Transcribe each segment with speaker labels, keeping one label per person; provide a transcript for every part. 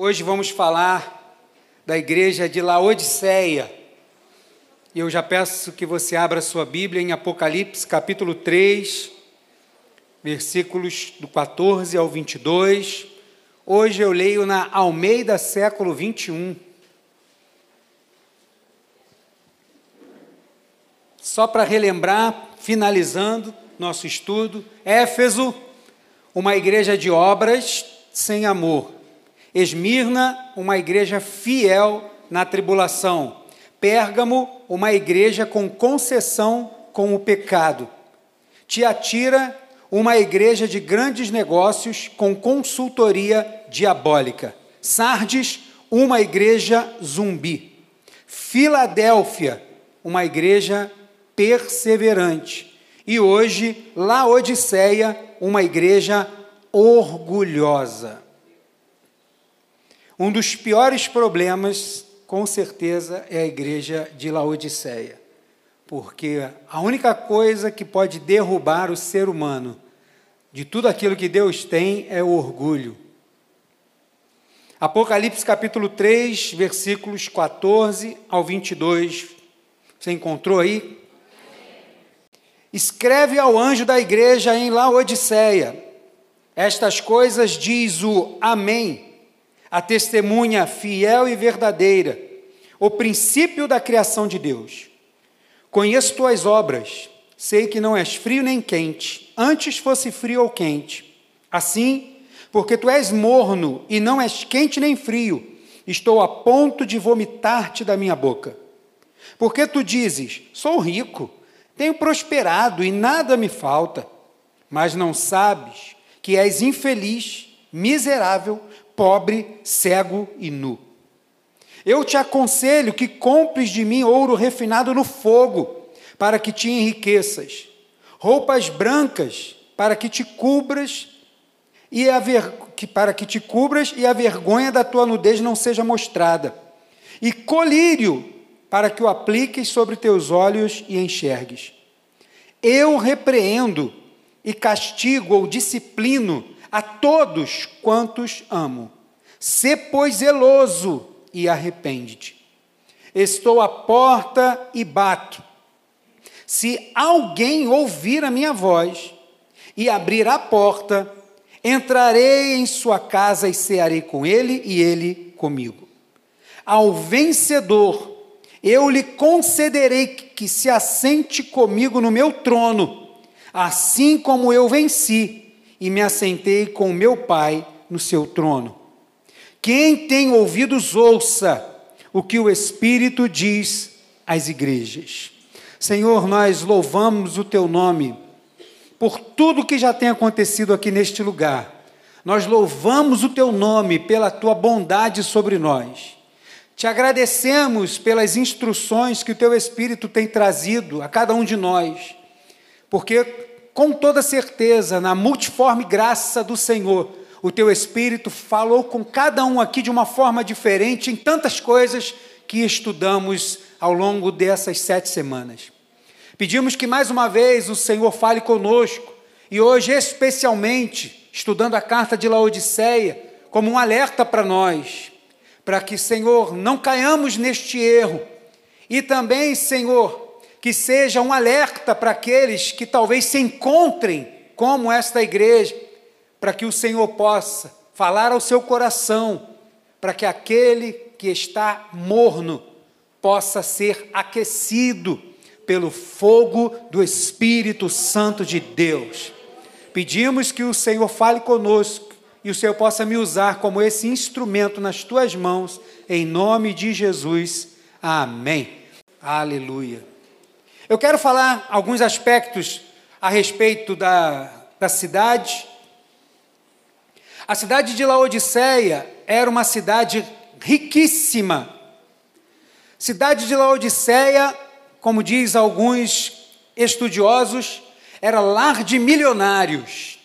Speaker 1: Hoje vamos falar da igreja de Laodiceia. E eu já peço que você abra sua Bíblia em Apocalipse, capítulo 3, versículos do 14 ao 22. Hoje eu leio na Almeida século 21. Só para relembrar, finalizando nosso estudo, Éfeso, uma igreja de obras sem amor. Esmirna, uma igreja fiel na tribulação. Pérgamo, uma igreja com concessão com o pecado. Tiatira, uma igreja de grandes negócios com consultoria diabólica. Sardes, uma igreja zumbi. Filadélfia, uma igreja perseverante. E hoje, Laodiceia, uma igreja orgulhosa. Um dos piores problemas, com certeza, é a igreja de Laodiceia, porque a única coisa que pode derrubar o ser humano de tudo aquilo que Deus tem é o orgulho. Apocalipse capítulo 3, versículos 14 ao 22. Você encontrou aí? Escreve ao anjo da igreja em Laodiceia: Estas coisas diz o Amém a testemunha fiel e verdadeira, o princípio da criação de Deus. Conheço tuas obras, sei que não és frio nem quente, antes fosse frio ou quente. Assim, porque tu és morno e não és quente nem frio, estou a ponto de vomitar-te da minha boca. Porque tu dizes: Sou rico, tenho prosperado e nada me falta, mas não sabes que és infeliz, miserável, pobre, cego e nu. Eu te aconselho que compres de mim ouro refinado no fogo, para que te enriqueças, roupas brancas, para que te cubras e a ver... para que te cubras e a vergonha da tua nudez não seja mostrada, e colírio, para que o apliques sobre teus olhos e enxergues. Eu repreendo e castigo ou disciplino a todos quantos amo. Sê, pois, zeloso e arrepende-te. Estou à porta e bato. Se alguém ouvir a minha voz e abrir a porta, entrarei em sua casa e cearei com ele e ele comigo. Ao vencedor, eu lhe concederei que se assente comigo no meu trono, assim como eu venci e me assentei com meu Pai no seu trono. Quem tem ouvidos, ouça o que o Espírito diz às igrejas. Senhor, nós louvamos o teu nome por tudo que já tem acontecido aqui neste lugar. Nós louvamos o teu nome pela tua bondade sobre nós. Te agradecemos pelas instruções que o teu Espírito tem trazido a cada um de nós, porque com toda certeza, na multiforme graça do Senhor, o teu Espírito falou com cada um aqui de uma forma diferente em tantas coisas que estudamos ao longo dessas sete semanas. Pedimos que mais uma vez o Senhor fale conosco e hoje, especialmente, estudando a carta de Laodiceia, como um alerta para nós, para que, Senhor, não caiamos neste erro e também, Senhor, que seja um alerta para aqueles que talvez se encontrem como esta igreja, para que o Senhor possa falar ao seu coração, para que aquele que está morno possa ser aquecido pelo fogo do Espírito Santo de Deus. Pedimos que o Senhor fale conosco e o Senhor possa me usar como esse instrumento nas tuas mãos, em nome de Jesus. Amém. Aleluia. Eu quero falar alguns aspectos a respeito da, da cidade. A cidade de Laodiceia era uma cidade riquíssima. Cidade de Laodiceia, como diz alguns estudiosos, era lar de milionários.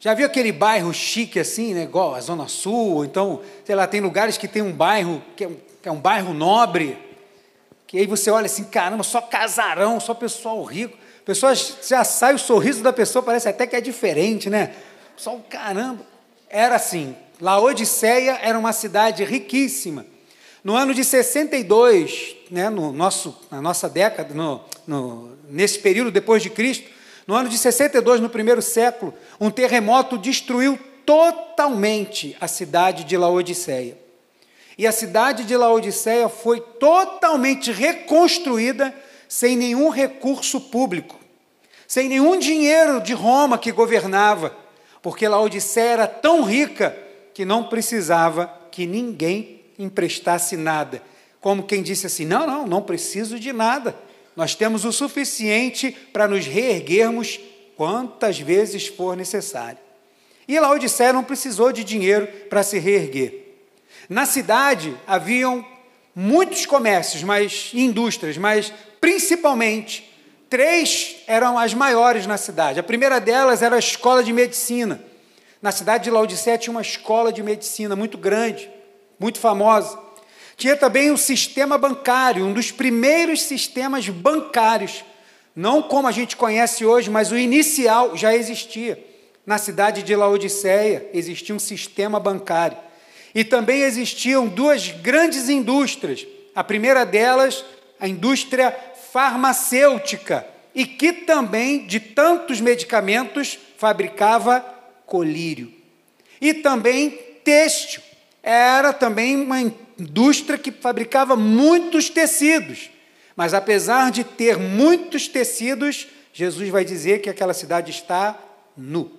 Speaker 1: Já viu aquele bairro chique assim, né, igual a Zona Sul? Então, sei lá, tem lugares que tem um bairro que é um, que é um bairro nobre que aí você olha assim, caramba, só casarão, só pessoal rico. Pessoas já sai o sorriso da pessoa, parece até que é diferente, né? Só o caramba. Era assim, Laodiceia era uma cidade riquíssima. No ano de 62, né, no nosso, na nossa década, no, no, nesse período depois de Cristo, no ano de 62, no primeiro século, um terremoto destruiu totalmente a cidade de Laodiceia. E a cidade de Laodiceia foi totalmente reconstruída sem nenhum recurso público, sem nenhum dinheiro de Roma que governava, porque Laodiceia era tão rica que não precisava que ninguém emprestasse nada. Como quem disse assim: não, não, não preciso de nada. Nós temos o suficiente para nos reerguermos quantas vezes for necessário. E Laodiceia não precisou de dinheiro para se reerguer. Na cidade haviam muitos comércios, mas indústrias, mas principalmente três eram as maiores na cidade. A primeira delas era a escola de medicina. Na cidade de Laodiceia tinha uma escola de medicina muito grande, muito famosa. Tinha também o sistema bancário, um dos primeiros sistemas bancários, não como a gente conhece hoje, mas o inicial já existia. Na cidade de Laodiceia existia um sistema bancário. E também existiam duas grandes indústrias. A primeira delas, a indústria farmacêutica, e que também, de tantos medicamentos, fabricava colírio. E também têxtil. Era também uma indústria que fabricava muitos tecidos. Mas apesar de ter muitos tecidos, Jesus vai dizer que aquela cidade está nu.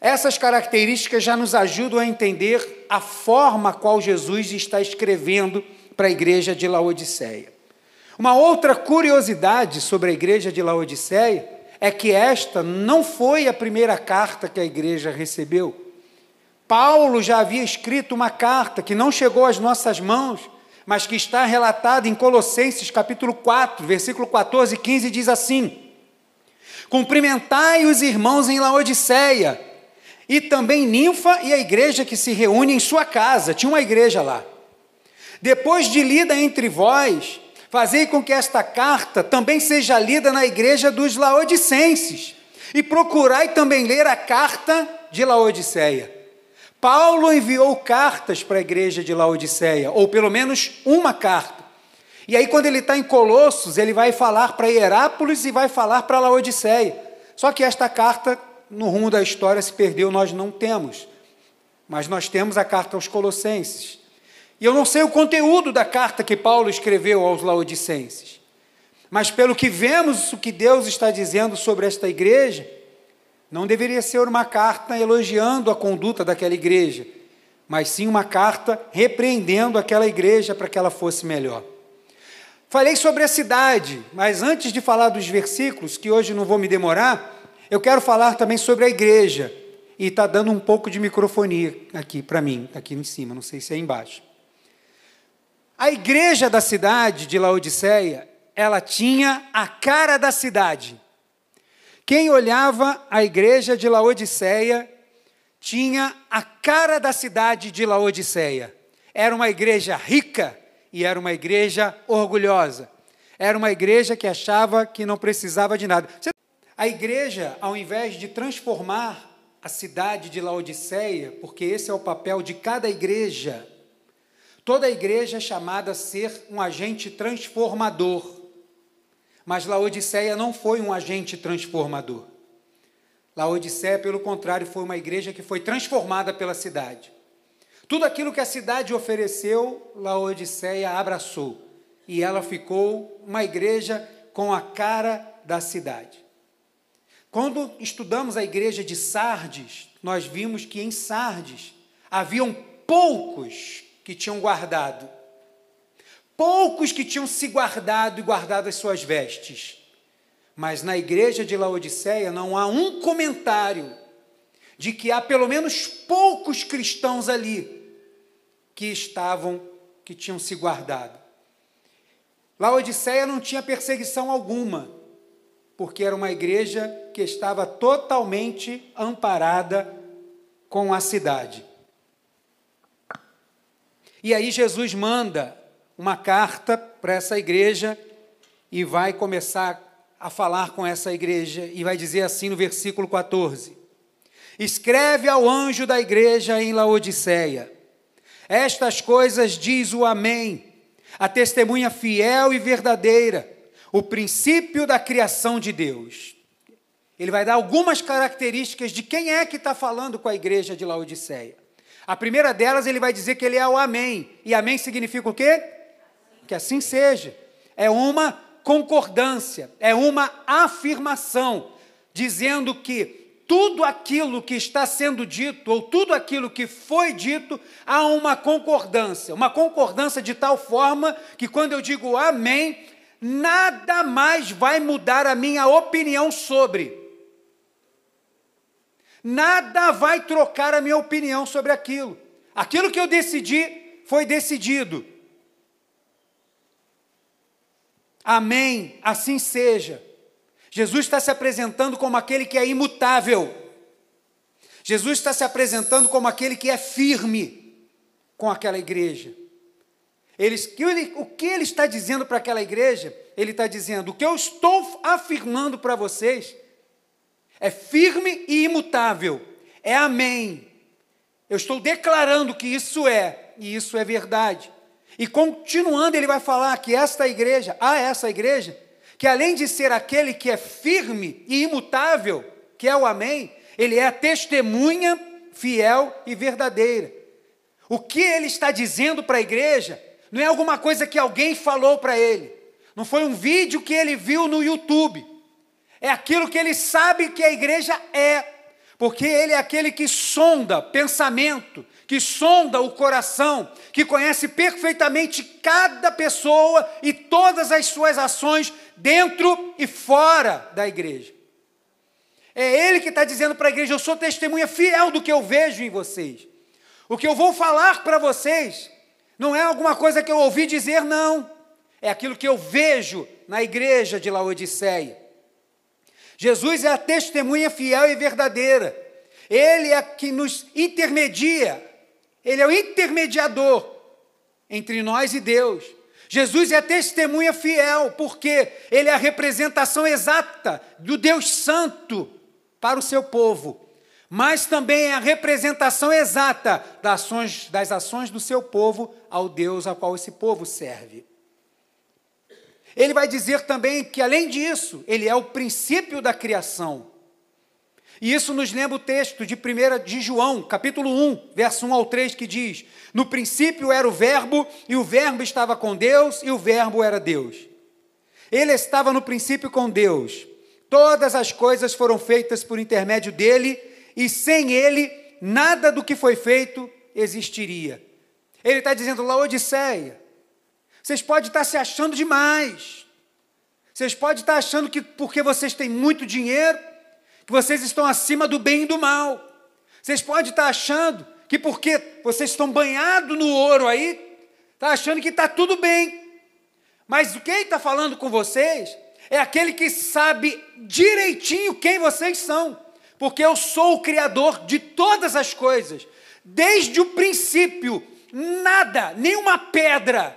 Speaker 1: Essas características já nos ajudam a entender a forma qual Jesus está escrevendo para a igreja de Laodiceia. Uma outra curiosidade sobre a igreja de Laodiceia é que esta não foi a primeira carta que a igreja recebeu. Paulo já havia escrito uma carta que não chegou às nossas mãos, mas que está relatada em Colossenses capítulo 4, versículo 14 e 15, diz assim: Cumprimentai os irmãos em Laodiceia e também Ninfa e a igreja que se reúne em sua casa. Tinha uma igreja lá. Depois de lida entre vós, fazei com que esta carta também seja lida na igreja dos laodicenses. E procurai também ler a carta de Laodiceia. Paulo enviou cartas para a igreja de Laodiceia, ou pelo menos uma carta. E aí, quando ele está em Colossos, ele vai falar para Herápolis e vai falar para Laodiceia. Só que esta carta no rumo da história se perdeu, nós não temos. Mas nós temos a carta aos Colossenses. E eu não sei o conteúdo da carta que Paulo escreveu aos Laodicenses. Mas pelo que vemos o que Deus está dizendo sobre esta igreja, não deveria ser uma carta elogiando a conduta daquela igreja, mas sim uma carta repreendendo aquela igreja para que ela fosse melhor. Falei sobre a cidade, mas antes de falar dos versículos, que hoje não vou me demorar, eu quero falar também sobre a igreja. E está dando um pouco de microfonia aqui para mim, aqui em cima, não sei se é embaixo. A igreja da cidade de Laodiceia, ela tinha a cara da cidade. Quem olhava a igreja de Laodiceia tinha a cara da cidade de Laodiceia. Era uma igreja rica e era uma igreja orgulhosa. Era uma igreja que achava que não precisava de nada. A igreja, ao invés de transformar a cidade de Laodiceia, porque esse é o papel de cada igreja, toda igreja é chamada a ser um agente transformador. Mas Laodiceia não foi um agente transformador. Laodiceia, pelo contrário, foi uma igreja que foi transformada pela cidade. Tudo aquilo que a cidade ofereceu, Laodiceia abraçou. E ela ficou uma igreja com a cara da cidade. Quando estudamos a igreja de Sardes, nós vimos que em Sardes haviam poucos que tinham guardado. Poucos que tinham se guardado e guardado as suas vestes. Mas na igreja de Laodiceia não há um comentário de que há pelo menos poucos cristãos ali que estavam, que tinham se guardado. Laodiceia não tinha perseguição alguma porque era uma igreja que estava totalmente amparada com a cidade. E aí Jesus manda uma carta para essa igreja e vai começar a falar com essa igreja e vai dizer assim no versículo 14: Escreve ao anjo da igreja em Laodiceia: Estas coisas diz o Amém, a testemunha fiel e verdadeira, o princípio da criação de Deus. Ele vai dar algumas características de quem é que está falando com a igreja de Laodiceia. A primeira delas, ele vai dizer que ele é o Amém. E Amém significa o quê? Que assim seja. É uma concordância, é uma afirmação, dizendo que tudo aquilo que está sendo dito, ou tudo aquilo que foi dito, há uma concordância. Uma concordância de tal forma que quando eu digo Amém, nada mais vai mudar a minha opinião sobre. Nada vai trocar a minha opinião sobre aquilo. Aquilo que eu decidi foi decidido. Amém, assim seja. Jesus está se apresentando como aquele que é imutável. Jesus está se apresentando como aquele que é firme com aquela igreja. O que ele está dizendo para aquela igreja? Ele está dizendo: o que eu estou afirmando para vocês é firme e imutável, é amém. Eu estou declarando que isso é, e isso é verdade. E continuando, ele vai falar que esta igreja, a essa igreja, que além de ser aquele que é firme e imutável, que é o amém, ele é a testemunha fiel e verdadeira. O que ele está dizendo para a igreja não é alguma coisa que alguém falou para ele, não foi um vídeo que ele viu no YouTube, é aquilo que ele sabe que a igreja é, porque ele é aquele que sonda pensamento, que sonda o coração, que conhece perfeitamente cada pessoa e todas as suas ações dentro e fora da igreja. É ele que está dizendo para a igreja: Eu sou testemunha fiel do que eu vejo em vocês. O que eu vou falar para vocês não é alguma coisa que eu ouvi dizer, não. É aquilo que eu vejo na igreja de Laodiceia. Jesus é a testemunha fiel e verdadeira. Ele é que nos intermedia. Ele é o intermediador entre nós e Deus. Jesus é a testemunha fiel, porque ele é a representação exata do Deus Santo para o seu povo, mas também é a representação exata das ações, das ações do seu povo ao Deus a qual esse povo serve. Ele vai dizer também que, além disso, ele é o princípio da criação. E isso nos lembra o texto de 1 de João, capítulo 1, verso 1 ao 3, que diz: No princípio era o Verbo, e o Verbo estava com Deus, e o Verbo era Deus. Ele estava no princípio com Deus. Todas as coisas foram feitas por intermédio dele, e sem ele, nada do que foi feito existiria. Ele está dizendo, Laodiceia, vocês podem estar se achando demais. Vocês podem estar achando que porque vocês têm muito dinheiro, que vocês estão acima do bem e do mal. Vocês podem estar achando que porque vocês estão banhados no ouro aí, está achando que está tudo bem. Mas quem está falando com vocês é aquele que sabe direitinho quem vocês são, porque eu sou o Criador de todas as coisas, desde o princípio, nada, nenhuma pedra,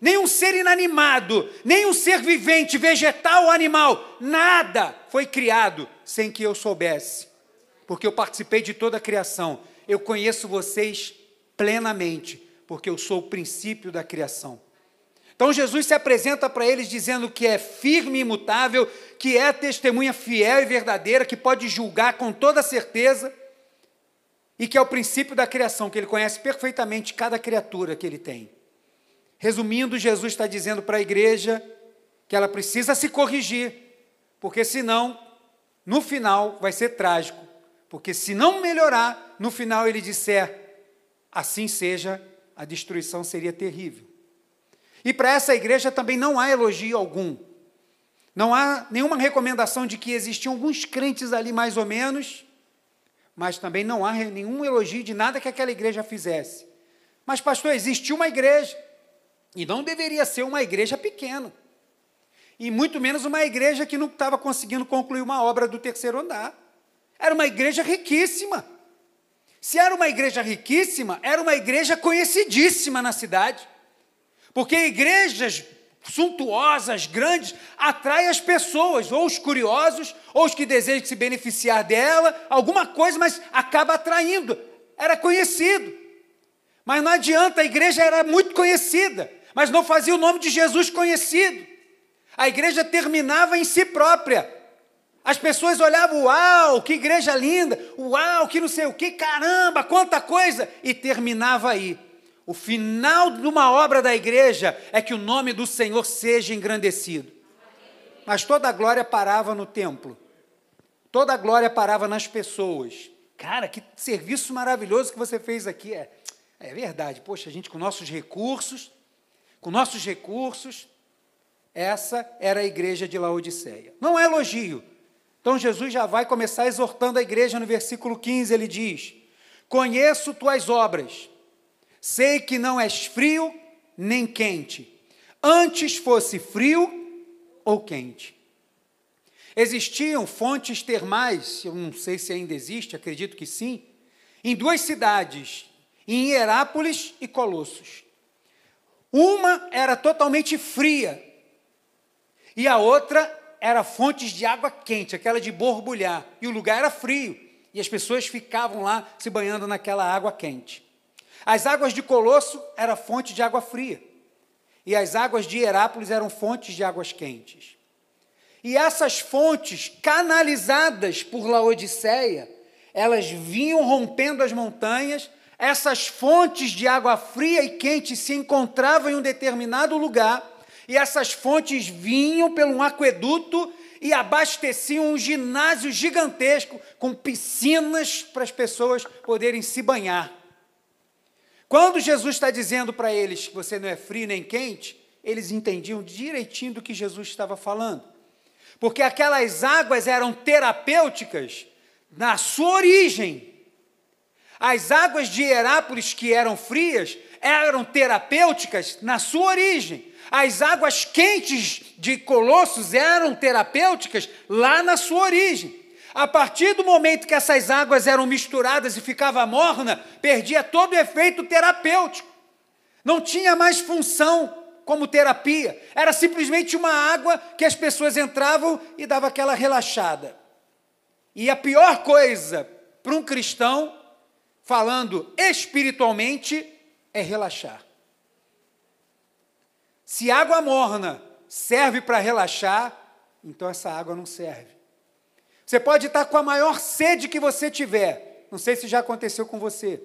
Speaker 1: nenhum ser inanimado, nenhum ser vivente, vegetal ou animal, nada foi criado sem que eu soubesse, porque eu participei de toda a criação. Eu conheço vocês plenamente, porque eu sou o princípio da criação. Então Jesus se apresenta para eles dizendo que é firme e imutável, que é testemunha fiel e verdadeira, que pode julgar com toda certeza, e que é o princípio da criação, que ele conhece perfeitamente cada criatura que ele tem. Resumindo, Jesus está dizendo para a igreja que ela precisa se corrigir, porque senão, no final, vai ser trágico. Porque se não melhorar, no final ele disser, assim seja, a destruição seria terrível. E para essa igreja também não há elogio algum. Não há nenhuma recomendação de que existiam alguns crentes ali mais ou menos, mas também não há nenhum elogio de nada que aquela igreja fizesse. Mas, pastor, existiu uma igreja. E não deveria ser uma igreja pequena. E muito menos uma igreja que não estava conseguindo concluir uma obra do terceiro andar. Era uma igreja riquíssima. Se era uma igreja riquíssima, era uma igreja conhecidíssima na cidade. Porque igrejas suntuosas, grandes, atrai as pessoas, ou os curiosos, ou os que desejam se beneficiar dela, alguma coisa, mas acaba atraindo. Era conhecido. Mas não adianta, a igreja era muito conhecida, mas não fazia o nome de Jesus conhecido. A igreja terminava em si própria. As pessoas olhavam, uau, que igreja linda, uau, que não sei o que, caramba, quanta coisa, e terminava aí. O final de uma obra da igreja é que o nome do Senhor seja engrandecido. Mas toda a glória parava no templo, toda a glória parava nas pessoas. Cara, que serviço maravilhoso que você fez aqui. É, é verdade, poxa, a gente com nossos recursos, com nossos recursos, essa era a igreja de Laodiceia. Não é elogio, então Jesus já vai começar exortando a igreja no versículo 15, ele diz: Conheço tuas obras, sei que não és frio nem quente, antes fosse frio ou quente. Existiam fontes termais, eu não sei se ainda existe, acredito que sim, em duas cidades, em Herápolis e Colossos. Uma era totalmente fria e a outra era fontes de água quente, aquela de borbulhar, e o lugar era frio, e as pessoas ficavam lá se banhando naquela água quente. As águas de Colosso era fonte de água fria, e as águas de Herápolis eram fontes de águas quentes. E essas fontes, canalizadas por Laodiceia, elas vinham rompendo as montanhas, essas fontes de água fria e quente se encontravam em um determinado lugar, e essas fontes vinham pelo um aqueduto e abasteciam um ginásio gigantesco com piscinas para as pessoas poderem se banhar. Quando Jesus está dizendo para eles que você não é frio nem quente, eles entendiam direitinho do que Jesus estava falando. Porque aquelas águas eram terapêuticas na sua origem. As águas de Herápolis, que eram frias, eram terapêuticas na sua origem. As águas quentes de Colossos eram terapêuticas lá na sua origem. A partir do momento que essas águas eram misturadas e ficava morna, perdia todo o efeito terapêutico. Não tinha mais função como terapia. Era simplesmente uma água que as pessoas entravam e dava aquela relaxada. E a pior coisa para um cristão, falando espiritualmente, é relaxar. Se água morna serve para relaxar, então essa água não serve. Você pode estar com a maior sede que você tiver. Não sei se já aconteceu com você.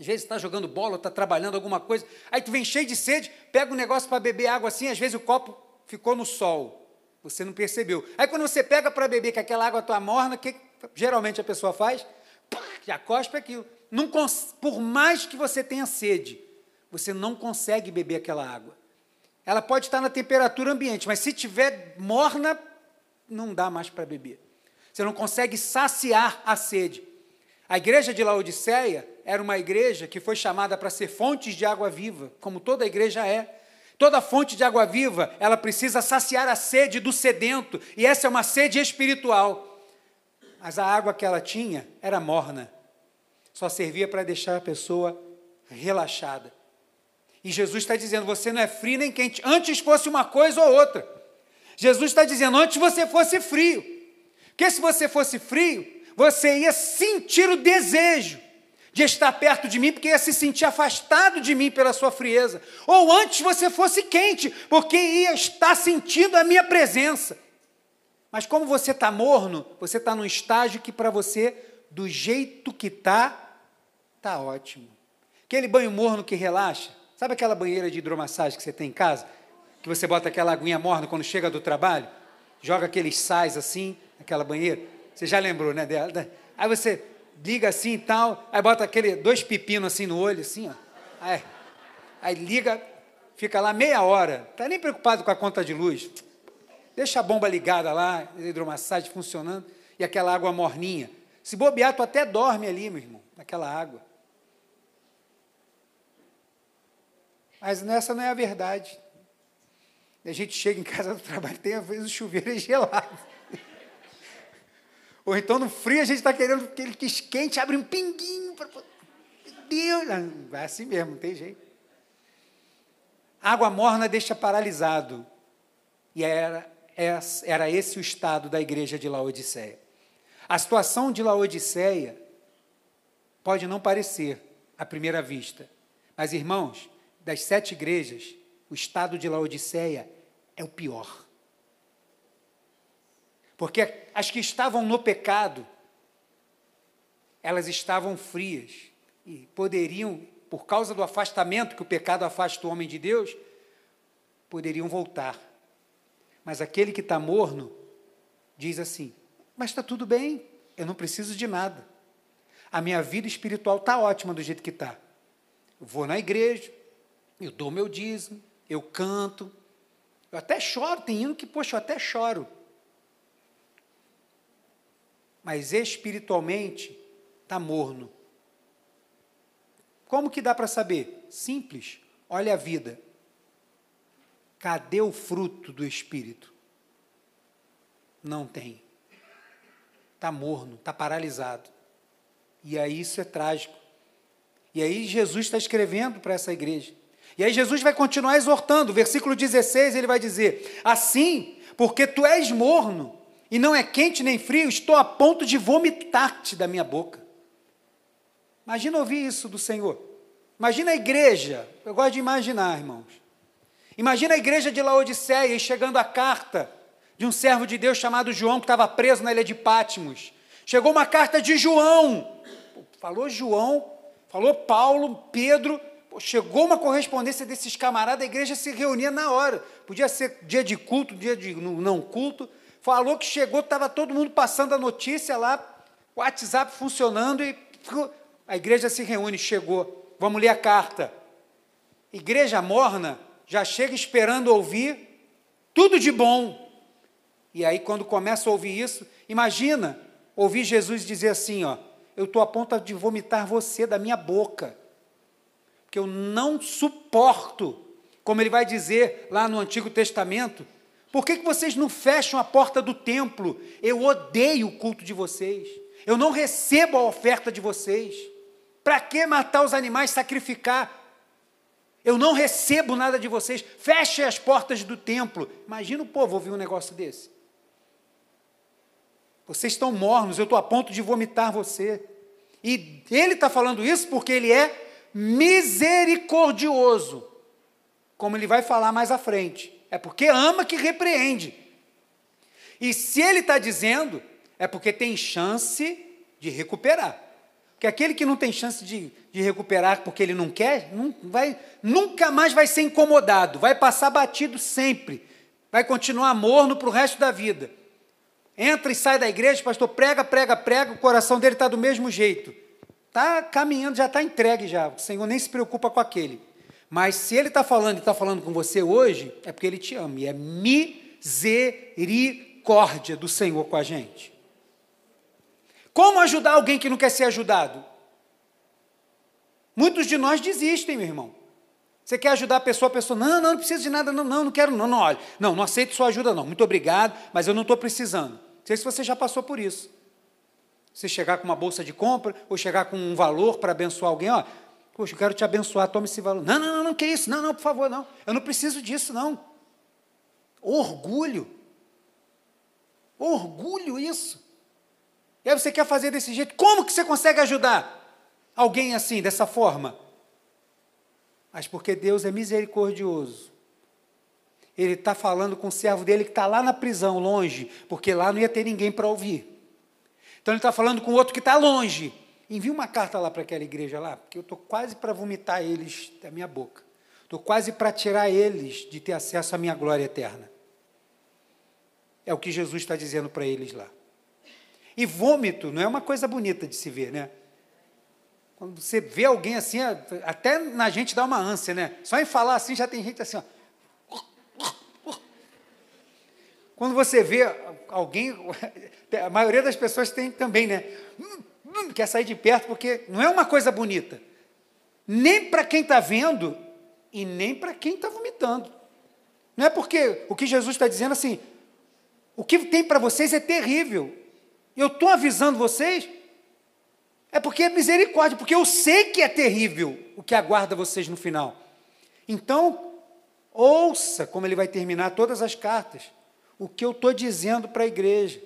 Speaker 1: Às vezes está jogando bola, está trabalhando alguma coisa, aí tu vem cheio de sede, pega um negócio para beber água assim, às vezes o copo ficou no sol. Você não percebeu. Aí quando você pega para beber, que aquela água está morna, o que geralmente a pessoa faz? Já cospe aquilo. Não, por mais que você tenha sede, você não consegue beber aquela água. Ela pode estar na temperatura ambiente, mas se tiver morna, não dá mais para beber. Você não consegue saciar a sede. A igreja de Laodiceia era uma igreja que foi chamada para ser fontes de água viva, como toda igreja é. Toda fonte de água viva, ela precisa saciar a sede do sedento, e essa é uma sede espiritual. Mas a água que ela tinha era morna, só servia para deixar a pessoa relaxada. E Jesus está dizendo: você não é frio nem quente. Antes fosse uma coisa ou outra. Jesus está dizendo: antes você fosse frio. Porque se você fosse frio, você ia sentir o desejo de estar perto de mim, porque ia se sentir afastado de mim pela sua frieza. Ou antes você fosse quente, porque ia estar sentindo a minha presença. Mas como você está morno, você está num estágio que para você, do jeito que está, está ótimo. Aquele banho morno que relaxa, Sabe aquela banheira de hidromassagem que você tem em casa? Que você bota aquela aguinha morna quando chega do trabalho? Joga aqueles sais assim, naquela banheira? Você já lembrou, né, dela? Aí você liga assim e tal, aí bota aquele dois pepinos assim no olho, assim, ó. Aí, aí liga, fica lá meia hora, tá nem preocupado com a conta de luz. Deixa a bomba ligada lá, a hidromassagem funcionando, e aquela água morninha. Se bobear, tu até dorme ali, meu irmão, naquela água. Mas nessa não é a verdade. A gente chega em casa do trabalho, tem às vezes o chuveiro é gelado. Ou então no frio a gente está querendo aquele que esquente, abre um pinguinho. Para... Meu Deus, vai assim mesmo, não tem jeito. Água morna deixa paralisado. E era, era esse o estado da igreja de Laodiceia. A situação de Laodiceia pode não parecer à primeira vista, mas irmãos, das sete igrejas, o estado de Laodiceia é o pior. Porque as que estavam no pecado, elas estavam frias e poderiam por causa do afastamento que o pecado afasta o homem de Deus, poderiam voltar. Mas aquele que está morno diz assim: Mas está tudo bem, eu não preciso de nada. A minha vida espiritual está ótima do jeito que está. Vou na igreja, eu dou meu dízimo, eu canto, eu até choro, tem hino que, poxa, eu até choro. Mas espiritualmente está morno. Como que dá para saber? Simples. Olha a vida. Cadê o fruto do Espírito? Não tem. Está morno, está paralisado. E aí isso é trágico. E aí Jesus está escrevendo para essa igreja. E aí Jesus vai continuar exortando. Versículo 16 ele vai dizer: Assim, porque tu és morno e não é quente nem frio, estou a ponto de vomitar-te da minha boca. Imagina ouvir isso do Senhor. Imagina a igreja, eu gosto de imaginar, irmãos. Imagina a igreja de Laodiceia e chegando a carta de um servo de Deus chamado João, que estava preso na ilha de Pátimos. Chegou uma carta de João. Falou João, falou Paulo, Pedro. Chegou uma correspondência desses camaradas, a igreja se reunia na hora. Podia ser dia de culto, dia de não culto. Falou que chegou, estava todo mundo passando a notícia lá, o WhatsApp funcionando e a igreja se reúne, chegou. Vamos ler a carta. Igreja morna já chega esperando ouvir tudo de bom. E aí, quando começa a ouvir isso, imagina ouvir Jesus dizer assim: ó, eu estou a ponto de vomitar você da minha boca, porque eu não suporto, como ele vai dizer lá no Antigo Testamento, por que, que vocês não fecham a porta do templo? Eu odeio o culto de vocês, eu não recebo a oferta de vocês. Para que matar os animais, sacrificar? Eu não recebo nada de vocês. Feche as portas do templo. Imagina o povo ouvir um negócio desse. Vocês estão mornos, eu estou a ponto de vomitar você. E ele está falando isso porque ele é misericordioso. Como ele vai falar mais à frente. É porque ama que repreende. E se ele está dizendo, é porque tem chance de recuperar. Porque aquele que não tem chance de, de recuperar porque ele não quer, não vai, nunca mais vai ser incomodado, vai passar batido sempre, vai continuar morno para o resto da vida. Entra e sai da igreja, pastor, prega, prega, prega, o coração dele está do mesmo jeito. Está caminhando, já está entregue já. O Senhor nem se preocupa com aquele. Mas se ele está falando e está falando com você hoje, é porque ele te ama. E é misericórdia do Senhor com a gente. Como ajudar alguém que não quer ser ajudado? Muitos de nós desistem, meu irmão. Você quer ajudar a pessoa, a pessoa, não, não, não precisa de nada, não, não, não quero, não, não, olha, não, não aceito sua ajuda, não, muito obrigado, mas eu não estou precisando. Não sei se você já passou por isso. Você chegar com uma bolsa de compra, ou chegar com um valor para abençoar alguém, ó, poxa, eu quero te abençoar, tome esse valor. Não, não, não, não, que isso? Não, não, por favor, não. Eu não preciso disso, não. Orgulho. Orgulho isso. E aí você quer fazer desse jeito. Como que você consegue ajudar alguém assim, dessa forma? Mas porque Deus é misericordioso. Ele está falando com o servo dele que está lá na prisão, longe, porque lá não ia ter ninguém para ouvir. Então ele está falando com outro que está longe. Envia uma carta lá para aquela igreja lá, porque eu estou quase para vomitar eles da minha boca. Estou quase para tirar eles de ter acesso à minha glória eterna. É o que Jesus está dizendo para eles lá. E vômito não é uma coisa bonita de se ver, né? Quando você vê alguém assim, até na gente dá uma ânsia, né? Só em falar assim já tem gente assim, ó. Quando você vê alguém, a maioria das pessoas tem também, né? Quer sair de perto porque não é uma coisa bonita. Nem para quem está vendo e nem para quem está vomitando. Não é porque o que Jesus está dizendo assim, o que tem para vocês é terrível. Eu estou avisando vocês, é porque é misericórdia, porque eu sei que é terrível o que aguarda vocês no final. Então, Ouça como ele vai terminar todas as cartas. O que eu estou dizendo para a igreja.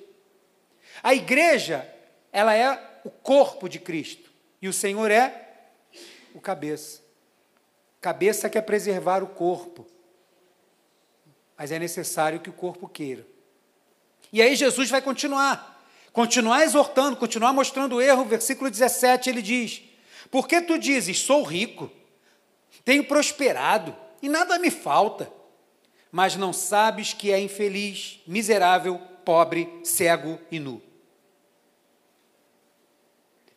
Speaker 1: A igreja, ela é o corpo de Cristo. E o Senhor é o cabeça. Cabeça quer preservar o corpo. Mas é necessário que o corpo queira. E aí Jesus vai continuar. Continuar exortando, continuar mostrando o erro. Versículo 17 ele diz: Porque tu dizes, sou rico, tenho prosperado e nada me falta, mas não sabes que é infeliz, miserável, pobre, cego e nu.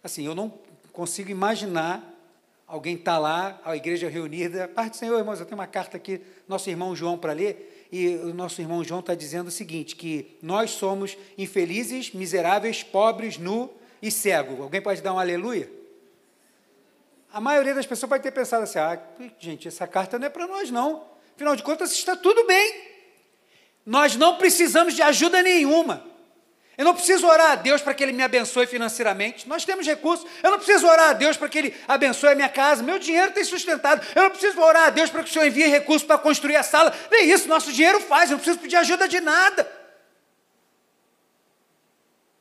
Speaker 1: Assim, eu não consigo imaginar alguém estar tá lá, a igreja reunida, parte do Senhor, irmãos, eu tenho uma carta aqui, nosso irmão João para ler, e o nosso irmão João está dizendo o seguinte, que nós somos infelizes, miseráveis, pobres, nu e cego. Alguém pode dar um aleluia? A maioria das pessoas vai ter pensado assim: ah, gente, essa carta não é para nós, não. Afinal de contas, está tudo bem. Nós não precisamos de ajuda nenhuma. Eu não preciso orar a Deus para que Ele me abençoe financeiramente. Nós temos recursos. Eu não preciso orar a Deus para que Ele abençoe a minha casa. Meu dinheiro tem sustentado. Eu não preciso orar a Deus para que o Senhor envie recursos para construir a sala. Nem isso, nosso dinheiro faz. Eu não preciso pedir ajuda de nada.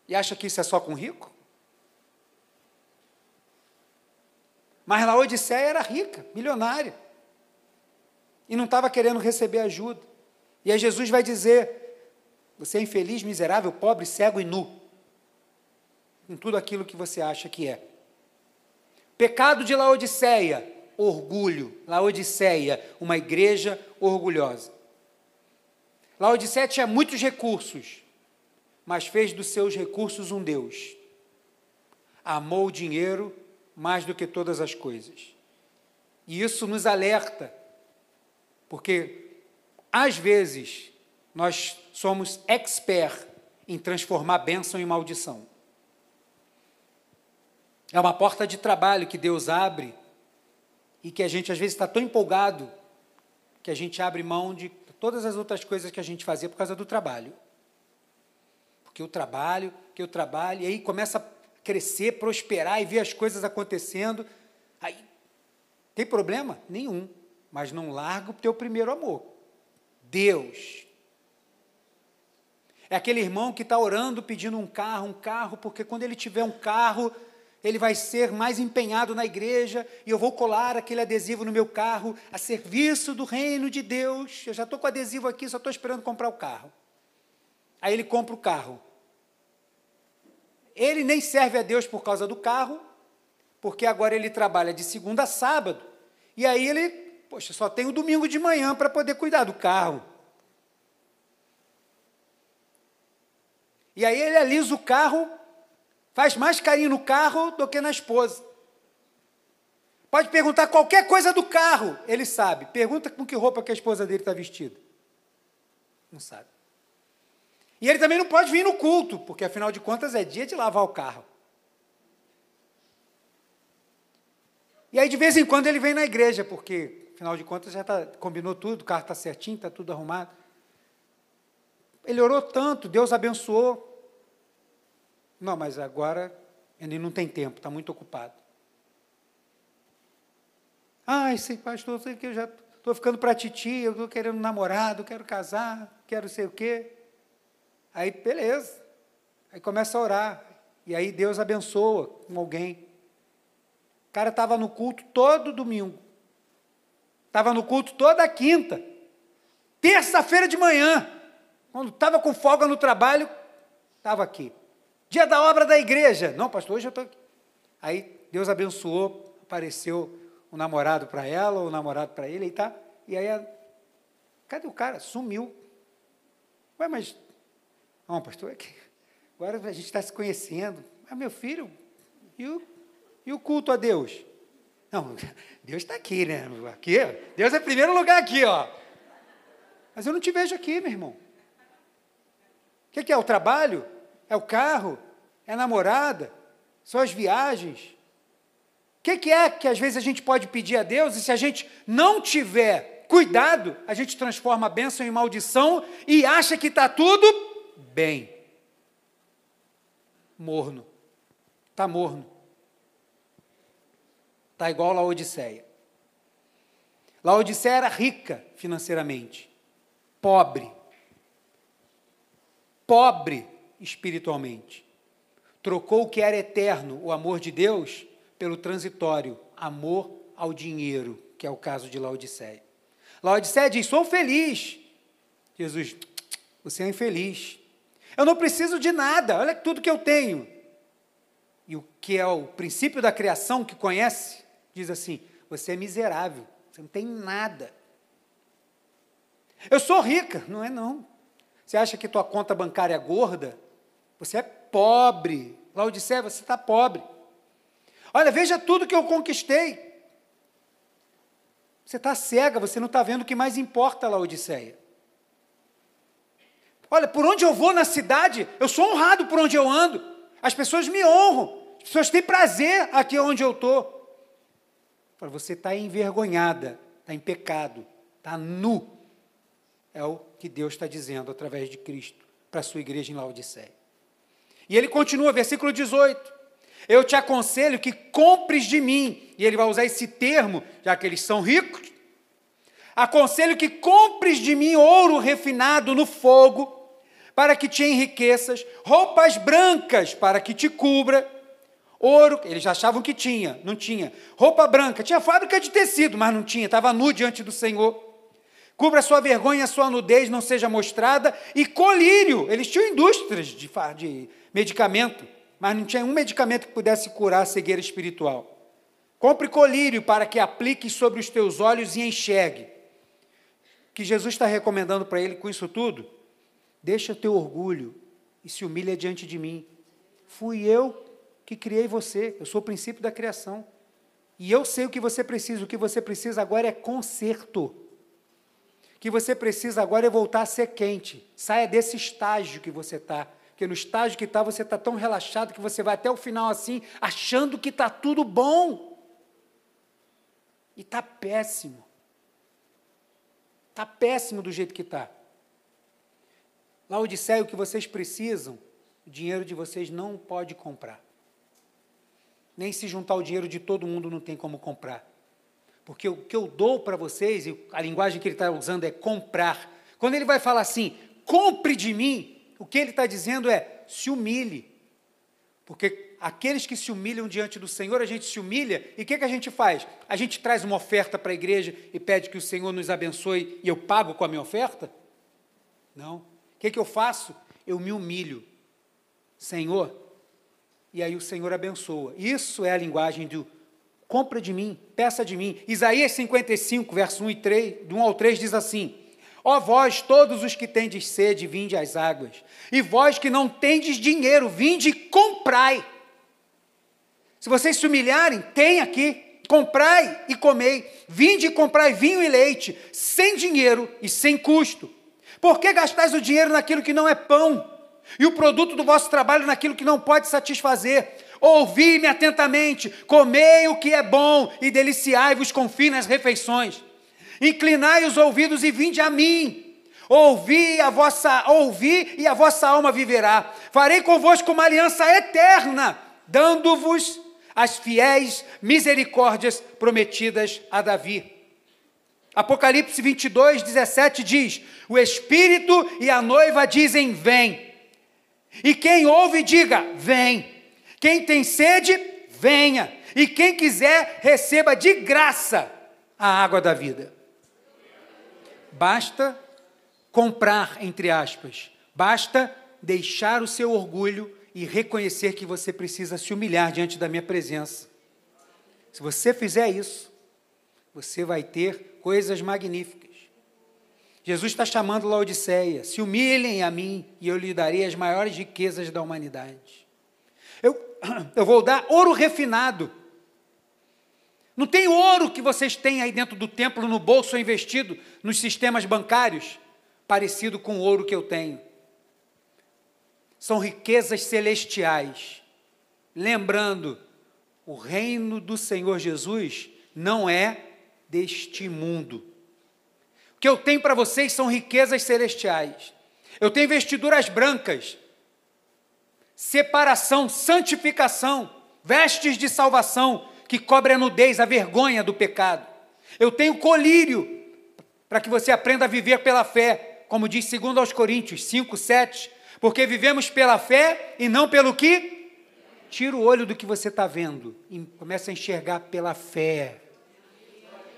Speaker 1: E acha que isso é só com rico? Mas Laodiceia era rica, milionária. E não estava querendo receber ajuda. E aí Jesus vai dizer: você é infeliz, miserável, pobre, cego e nu. Com tudo aquilo que você acha que é. Pecado de Laodiceia, orgulho. Laodiceia, uma igreja orgulhosa. Laodiceia tinha muitos recursos, mas fez dos seus recursos um Deus. Amou o dinheiro mais do que todas as coisas. E isso nos alerta, porque às vezes nós somos expert em transformar bênção em maldição. É uma porta de trabalho que Deus abre e que a gente às vezes está tão empolgado que a gente abre mão de todas as outras coisas que a gente fazia por causa do trabalho. Porque o trabalho, que o trabalho, e aí começa crescer, prosperar e ver as coisas acontecendo. Aí, tem problema? Nenhum. Mas não larga o teu primeiro amor. Deus. É aquele irmão que está orando pedindo um carro, um carro, porque quando ele tiver um carro, ele vai ser mais empenhado na igreja e eu vou colar aquele adesivo no meu carro a serviço do reino de Deus. Eu já estou com adesivo aqui, só estou esperando comprar o carro. Aí ele compra o carro. Ele nem serve a Deus por causa do carro, porque agora ele trabalha de segunda a sábado, e aí ele, poxa, só tem o domingo de manhã para poder cuidar do carro. E aí ele alisa o carro, faz mais carinho no carro do que na esposa. Pode perguntar qualquer coisa do carro, ele sabe. Pergunta com que roupa que a esposa dele está vestida. Não sabe. E ele também não pode vir no culto, porque afinal de contas é dia de lavar o carro. E aí de vez em quando ele vem na igreja, porque afinal de contas já tá, combinou tudo, o carro está certinho, está tudo arrumado. Ele orou tanto, Deus abençoou. Não, mas agora ele não tem tempo, está muito ocupado. Ai, sei, pastor, sei que eu já estou ficando para titi, eu estou querendo um namorado, quero casar, quero sei o quê. Aí, beleza. Aí começa a orar. E aí Deus abençoa com alguém. O cara estava no culto todo domingo. Estava no culto toda quinta. Terça-feira de manhã. Quando estava com folga no trabalho, estava aqui. Dia da obra da igreja. Não, pastor, hoje eu estou aqui. Aí Deus abençoou, apareceu o um namorado para ela, o um namorado para ele, e tá. E aí, cadê o cara? Sumiu. Ué, mas não, pastor, é que agora a gente está se conhecendo. Mas, meu filho, e o, e o culto a Deus? Não, Deus está aqui, né? Aqui, Deus é primeiro lugar aqui, ó. Mas eu não te vejo aqui, meu irmão. Que, que é o trabalho? É o carro? É a namorada? São as viagens? O que, que é que às vezes a gente pode pedir a Deus e se a gente não tiver cuidado, a gente transforma a bênção em maldição e acha que está tudo bem. Morno. Está morno. Está igual a Odisseia. Laodiceia era rica financeiramente, pobre. Pobre espiritualmente. Trocou o que era eterno, o amor de Deus, pelo transitório, amor ao dinheiro, que é o caso de Laodiceia. Laodiceia diz: Sou feliz. Jesus, você é infeliz. Eu não preciso de nada, olha tudo que eu tenho. E o que é o princípio da criação que conhece, diz assim: Você é miserável, você não tem nada. Eu sou rica, não é não. Você acha que tua conta bancária é gorda? Você é pobre. Laodiceia, você está pobre. Olha, veja tudo que eu conquistei. Você está cega, você não está vendo o que mais importa, Laodiceia. Olha, por onde eu vou na cidade, eu sou honrado por onde eu ando. As pessoas me honram. As pessoas têm prazer aqui onde eu estou. Você está envergonhada, está em pecado, está nu. É o que Deus está dizendo através de Cristo para a sua igreja em Laodiceia. E ele continua, versículo 18. Eu te aconselho que compres de mim. E ele vai usar esse termo, já que eles são ricos. Aconselho que compres de mim ouro refinado no fogo, para que te enriqueças, roupas brancas para que te cubra. Ouro, eles achavam que tinha, não tinha. Roupa branca, tinha fábrica de tecido, mas não tinha, estava nu diante do Senhor. Cubra sua vergonha, sua nudez não seja mostrada. E colírio, eles tinham indústrias de, de medicamento mas não tinha um medicamento que pudesse curar a cegueira espiritual. Compre colírio para que aplique sobre os teus olhos e enxergue. O que Jesus está recomendando para ele com isso tudo? Deixa teu orgulho e se humilha diante de mim. Fui eu que criei você, eu sou o princípio da criação. E eu sei o que você precisa, o que você precisa agora é conserto. Que você precisa agora é voltar a ser quente. Saia desse estágio que você está porque no estágio que está, você está tão relaxado que você vai até o final assim, achando que está tudo bom. E está péssimo. Está péssimo do jeito que está. Laodiceia, o que vocês precisam, o dinheiro de vocês não pode comprar. Nem se juntar o dinheiro de todo mundo não tem como comprar. Porque o que eu dou para vocês, e a linguagem que ele está usando é comprar. Quando ele vai falar assim, compre de mim, o que ele está dizendo é: se humilhe. Porque aqueles que se humilham diante do Senhor, a gente se humilha, e o que, que a gente faz? A gente traz uma oferta para a igreja e pede que o Senhor nos abençoe e eu pago com a minha oferta? Não. O que, que eu faço? Eu me humilho. Senhor, e aí o Senhor abençoa. Isso é a linguagem do compra de mim, peça de mim. Isaías 55, verso 1 e 3, do 1 ao 3 diz assim: Ó vós, todos os que tendes sede, vinde às águas. E vós que não tendes dinheiro, vinde e comprai. Se vocês se humilharem, tem aqui, comprai e comei. Vinde e comprai vinho e leite, sem dinheiro e sem custo. Por que gastais o dinheiro naquilo que não é pão? E o produto do vosso trabalho naquilo que não pode satisfazer? Ouvi-me atentamente, comei o que é bom e deliciai-vos com finas refeições. Inclinai os ouvidos e vinde a mim. Ouvi a vossa, ouvi e a vossa alma viverá. Farei convosco uma aliança eterna, dando-vos as fiéis misericórdias prometidas a Davi. Apocalipse 22, 17 diz: O Espírito e a noiva dizem: Vem. E quem ouve, diga: Vem. Quem tem sede, venha. E quem quiser, receba de graça a água da vida. Basta comprar, entre aspas, basta deixar o seu orgulho e reconhecer que você precisa se humilhar diante da minha presença. Se você fizer isso, você vai ter coisas magníficas. Jesus está chamando Laodiceia, se humilhem a mim e eu lhe darei as maiores riquezas da humanidade. Eu, eu vou dar ouro refinado não tem ouro que vocês têm aí dentro do templo, no bolso ou investido nos sistemas bancários, parecido com o ouro que eu tenho. São riquezas celestiais. Lembrando, o reino do Senhor Jesus não é deste mundo. O que eu tenho para vocês são riquezas celestiais. Eu tenho vestiduras brancas, separação, santificação, vestes de salvação, que cobre a nudez, a vergonha do pecado. Eu tenho colírio para que você aprenda a viver pela fé, como diz 2 aos Coríntios 5, 7. Porque vivemos pela fé e não pelo que? Tira o olho do que você está vendo e começa a enxergar pela fé.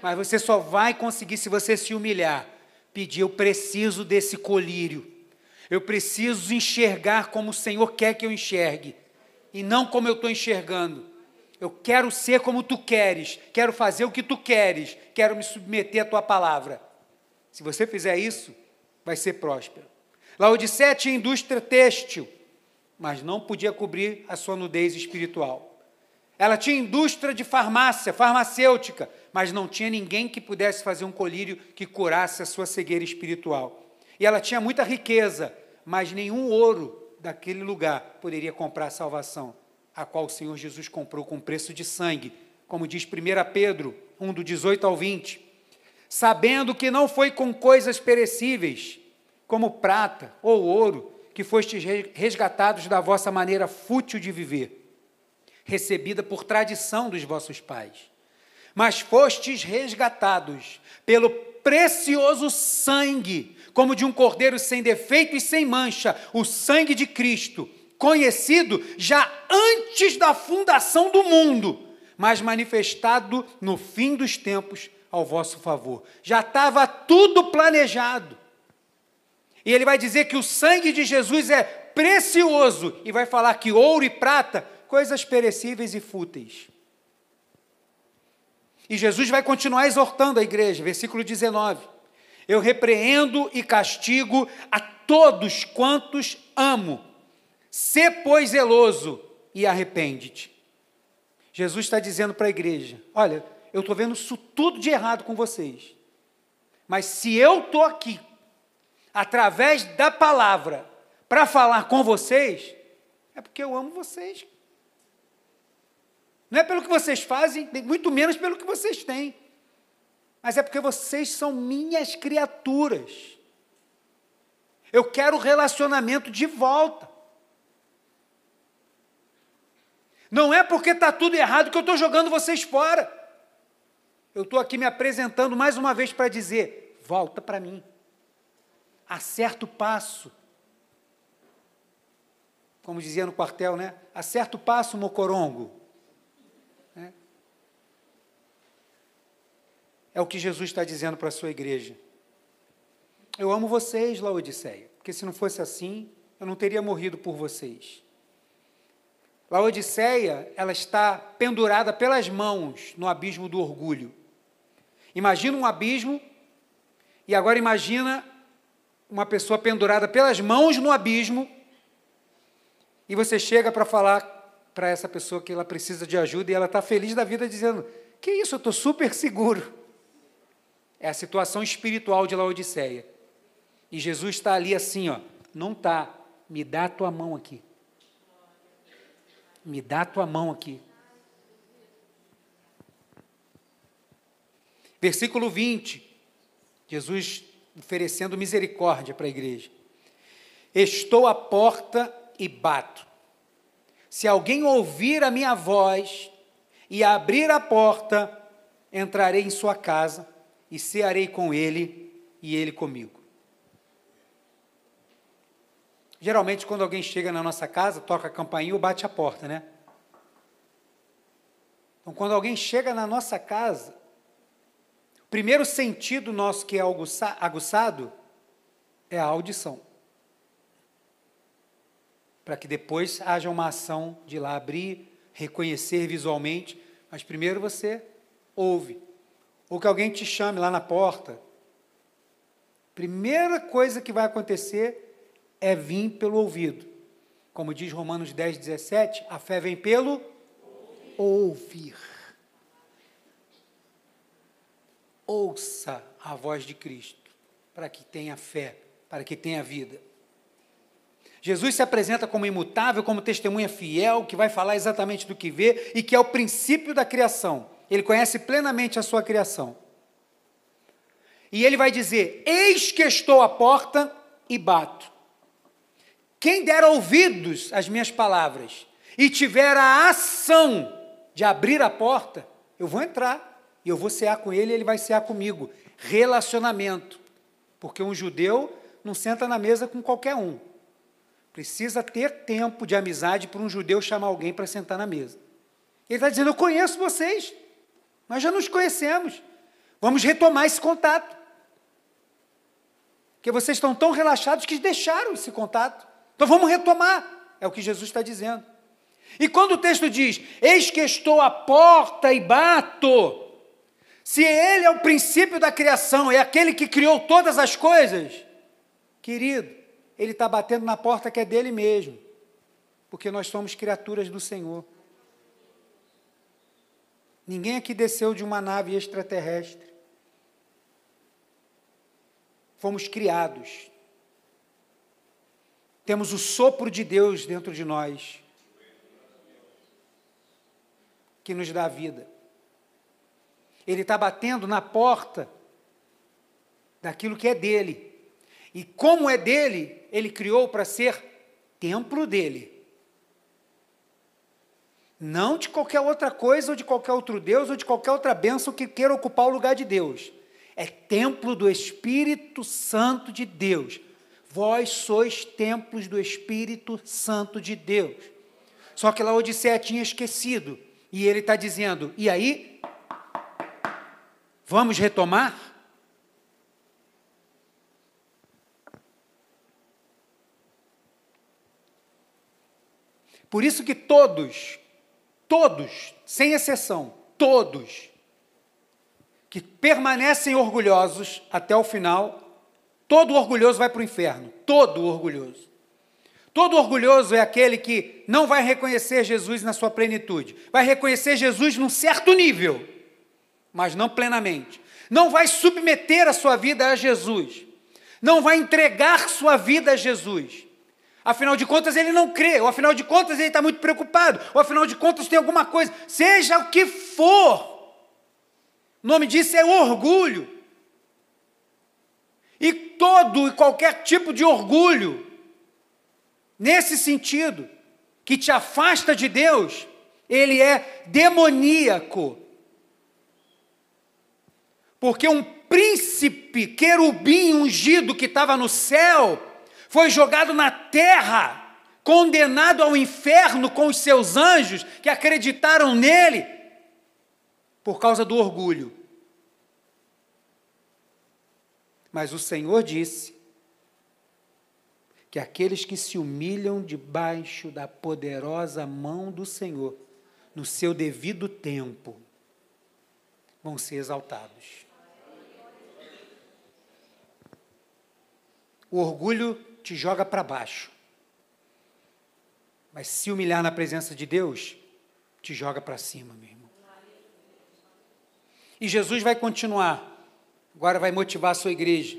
Speaker 1: Mas você só vai conseguir se você se humilhar. Pedir, eu preciso desse colírio. Eu preciso enxergar como o Senhor quer que eu enxergue. E não como eu estou enxergando. Eu quero ser como tu queres. Quero fazer o que tu queres. Quero me submeter à tua palavra. Se você fizer isso, vai ser próspero. Laodicea tinha indústria têxtil, mas não podia cobrir a sua nudez espiritual. Ela tinha indústria de farmácia, farmacêutica, mas não tinha ninguém que pudesse fazer um colírio que curasse a sua cegueira espiritual. E ela tinha muita riqueza, mas nenhum ouro daquele lugar poderia comprar a salvação, a qual o Senhor Jesus comprou com preço de sangue, como diz 1 Pedro 1, do 18 ao 20 sabendo que não foi com coisas perecíveis, como prata ou ouro, que fostes resgatados da vossa maneira fútil de viver, recebida por tradição dos vossos pais, mas fostes resgatados pelo precioso sangue, como de um cordeiro sem defeito e sem mancha, o sangue de Cristo, conhecido já antes da fundação do mundo, mas manifestado no fim dos tempos ao vosso favor. Já estava tudo planejado. E ele vai dizer que o sangue de Jesus é precioso e vai falar que ouro e prata, coisas perecíveis e fúteis. E Jesus vai continuar exortando a igreja, versículo 19: Eu repreendo e castigo a todos quantos amo. Sê, pois, zeloso e arrepende-te. Jesus está dizendo para a igreja: Olha, eu estou vendo isso tudo de errado com vocês. Mas se eu estou aqui, através da palavra, para falar com vocês, é porque eu amo vocês. Não é pelo que vocês fazem, muito menos pelo que vocês têm. Mas é porque vocês são minhas criaturas. Eu quero relacionamento de volta. Não é porque está tudo errado que eu estou jogando vocês fora. Eu estou aqui me apresentando mais uma vez para dizer: volta para mim, acerta o passo. Como dizia no quartel, né? Acerta o passo, mocorongo. É o que Jesus está dizendo para a sua igreja. Eu amo vocês, Laodiceia, porque se não fosse assim, eu não teria morrido por vocês. Laodiceia, ela está pendurada pelas mãos no abismo do orgulho. Imagina um abismo e agora imagina uma pessoa pendurada pelas mãos no abismo e você chega para falar para essa pessoa que ela precisa de ajuda e ela está feliz da vida dizendo: Que isso, eu estou super seguro. É a situação espiritual de Laodiceia. E Jesus está ali assim, ó, não está, me dá a tua mão aqui. Me dá a tua mão aqui. Versículo 20, Jesus oferecendo misericórdia para a igreja. Estou à porta e bato. Se alguém ouvir a minha voz e abrir a porta, entrarei em sua casa e cearei com ele e ele comigo. Geralmente, quando alguém chega na nossa casa, toca a campainha ou bate a porta, né? Então, quando alguém chega na nossa casa, Primeiro sentido nosso que é aguçado é a audição. Para que depois haja uma ação de lá abrir, reconhecer visualmente, mas primeiro você ouve. Ou que alguém te chame lá na porta. Primeira coisa que vai acontecer é vir pelo ouvido. Como diz Romanos 10, 17, a fé vem pelo ouvir. ouça a voz de Cristo, para que tenha fé, para que tenha vida. Jesus se apresenta como imutável, como testemunha fiel, que vai falar exatamente do que vê e que é o princípio da criação. Ele conhece plenamente a sua criação. E ele vai dizer: Eis que estou à porta e bato. Quem der ouvidos às minhas palavras e tiver a ação de abrir a porta, eu vou entrar e eu vou cear com ele e ele vai cear comigo. Relacionamento. Porque um judeu não senta na mesa com qualquer um. Precisa ter tempo de amizade para um judeu chamar alguém para sentar na mesa. Ele está dizendo: Eu conheço vocês, nós já nos conhecemos. Vamos retomar esse contato. Porque vocês estão tão relaxados que deixaram esse contato. Então vamos retomar. É o que Jesus está dizendo. E quando o texto diz: Eis que estou à porta e bato. Se ele é o princípio da criação, é aquele que criou todas as coisas, querido, ele está batendo na porta que é dele mesmo, porque nós somos criaturas do Senhor. Ninguém aqui desceu de uma nave extraterrestre. Fomos criados. Temos o sopro de Deus dentro de nós, que nos dá vida. Ele está batendo na porta daquilo que é dele. E como é dele, ele criou para ser templo dele. Não de qualquer outra coisa, ou de qualquer outro Deus, ou de qualquer outra bênção que queira ocupar o lugar de Deus. É templo do Espírito Santo de Deus. Vós sois templos do Espírito Santo de Deus. Só que Laodiceia tinha esquecido. E ele está dizendo: e aí? Vamos retomar? Por isso que todos, todos, sem exceção, todos, que permanecem orgulhosos até o final, todo orgulhoso vai para o inferno, todo orgulhoso. Todo orgulhoso é aquele que não vai reconhecer Jesus na sua plenitude, vai reconhecer Jesus num certo nível, mas não plenamente. Não vai submeter a sua vida a Jesus, não vai entregar sua vida a Jesus Afinal de contas, ele não crê, ou afinal de contas, ele está muito preocupado, ou afinal de contas, tem alguma coisa, seja o que for, o nome disso é orgulho. E todo e qualquer tipo de orgulho, nesse sentido, que te afasta de Deus, ele é demoníaco. Porque um príncipe querubim ungido que estava no céu, foi jogado na terra, condenado ao inferno com os seus anjos que acreditaram nele por causa do orgulho. Mas o Senhor disse que aqueles que se humilham debaixo da poderosa mão do Senhor, no seu devido tempo, vão ser exaltados. O orgulho te joga para baixo. Mas se humilhar na presença de Deus, te joga para cima, meu irmão. E Jesus vai continuar. Agora vai motivar a sua igreja.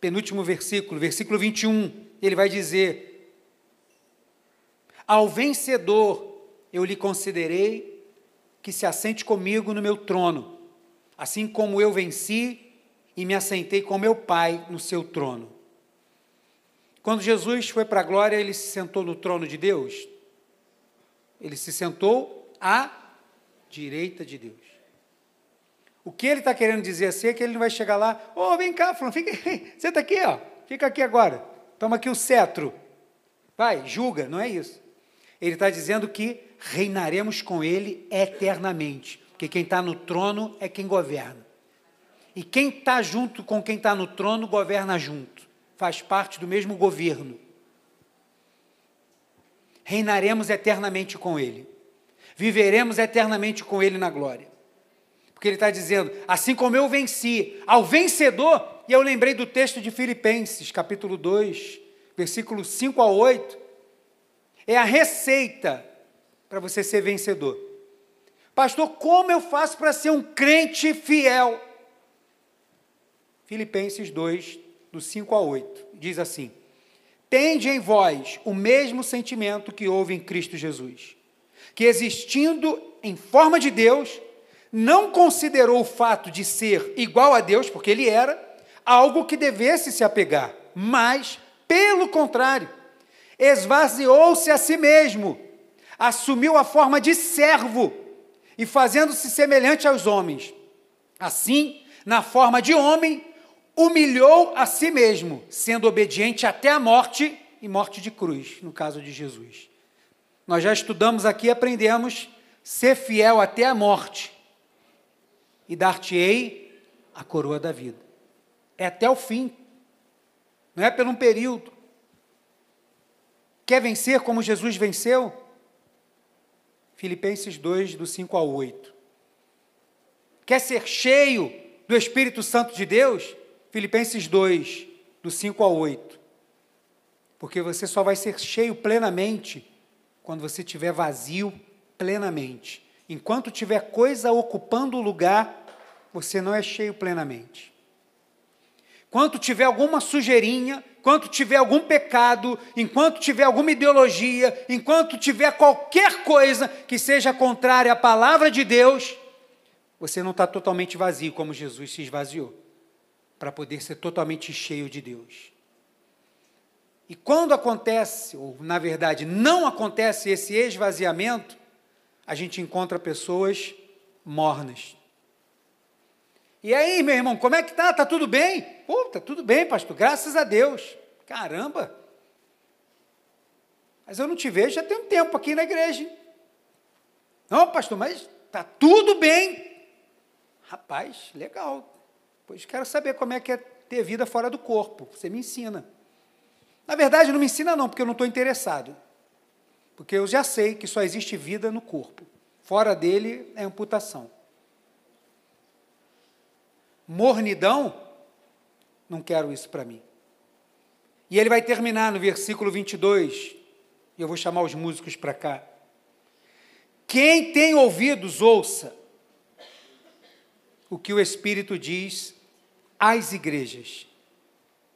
Speaker 1: Penúltimo versículo, versículo 21. Ele vai dizer: Ao vencedor eu lhe considerei que se assente comigo no meu trono, assim como eu venci e me assentei com meu Pai no seu trono. Quando Jesus foi para a glória, ele se sentou no trono de Deus. Ele se sentou à direita de Deus. O que ele está querendo dizer assim é que ele não vai chegar lá, ô, oh, vem cá, fulano, fica, senta aqui, ó, fica aqui agora, toma aqui o cetro, vai, julga, não é isso. Ele está dizendo que reinaremos com ele eternamente, porque quem está no trono é quem governa. E quem está junto com quem está no trono, governa junto faz parte do mesmo governo. Reinaremos eternamente com Ele. Viveremos eternamente com Ele na glória. Porque Ele está dizendo, assim como eu venci, ao vencedor, e eu lembrei do texto de Filipenses, capítulo 2, versículos 5 a 8, é a receita para você ser vencedor. Pastor, como eu faço para ser um crente fiel? Filipenses 2, do 5 a 8. Diz assim: Tende em vós o mesmo sentimento que houve em Cristo Jesus, que existindo em forma de Deus, não considerou o fato de ser igual a Deus, porque ele era, algo que devesse se apegar, mas, pelo contrário, esvaziou-se a si mesmo, assumiu a forma de servo e, fazendo-se semelhante aos homens, Assim, na forma de homem, humilhou a si mesmo, sendo obediente até a morte e morte de cruz, no caso de Jesus. Nós já estudamos aqui e aprendemos ser fiel até a morte e dar-te-ei a coroa da vida. É até o fim, não é por um período. Quer vencer como Jesus venceu? Filipenses 2, do 5 ao 8. Quer ser cheio do Espírito Santo de Deus? Filipenses 2, do 5 ao 8. Porque você só vai ser cheio plenamente quando você estiver vazio plenamente. Enquanto tiver coisa ocupando o lugar, você não é cheio plenamente. Quando tiver alguma sujeirinha, enquanto tiver algum pecado, enquanto tiver alguma ideologia, enquanto tiver qualquer coisa que seja contrária à palavra de Deus, você não está totalmente vazio como Jesus se esvaziou, para poder ser totalmente cheio de Deus. E quando acontece, ou na verdade não acontece esse esvaziamento, a gente encontra pessoas mornas. E aí, meu irmão, como é que tá? Tá tudo bem? Pô, tá tudo bem, pastor, graças a Deus. Caramba! Mas eu não te vejo já tem um tempo aqui na igreja. Não, pastor, mas tá tudo bem. Rapaz, legal. Pois quero saber como é que é ter vida fora do corpo. Você me ensina. Na verdade, não me ensina não, porque eu não estou interessado. Porque eu já sei que só existe vida no corpo. Fora dele é amputação. Mornidão, não quero isso para mim. E ele vai terminar no versículo 22, e eu vou chamar os músicos para cá. Quem tem ouvidos, ouça o que o Espírito diz às igrejas.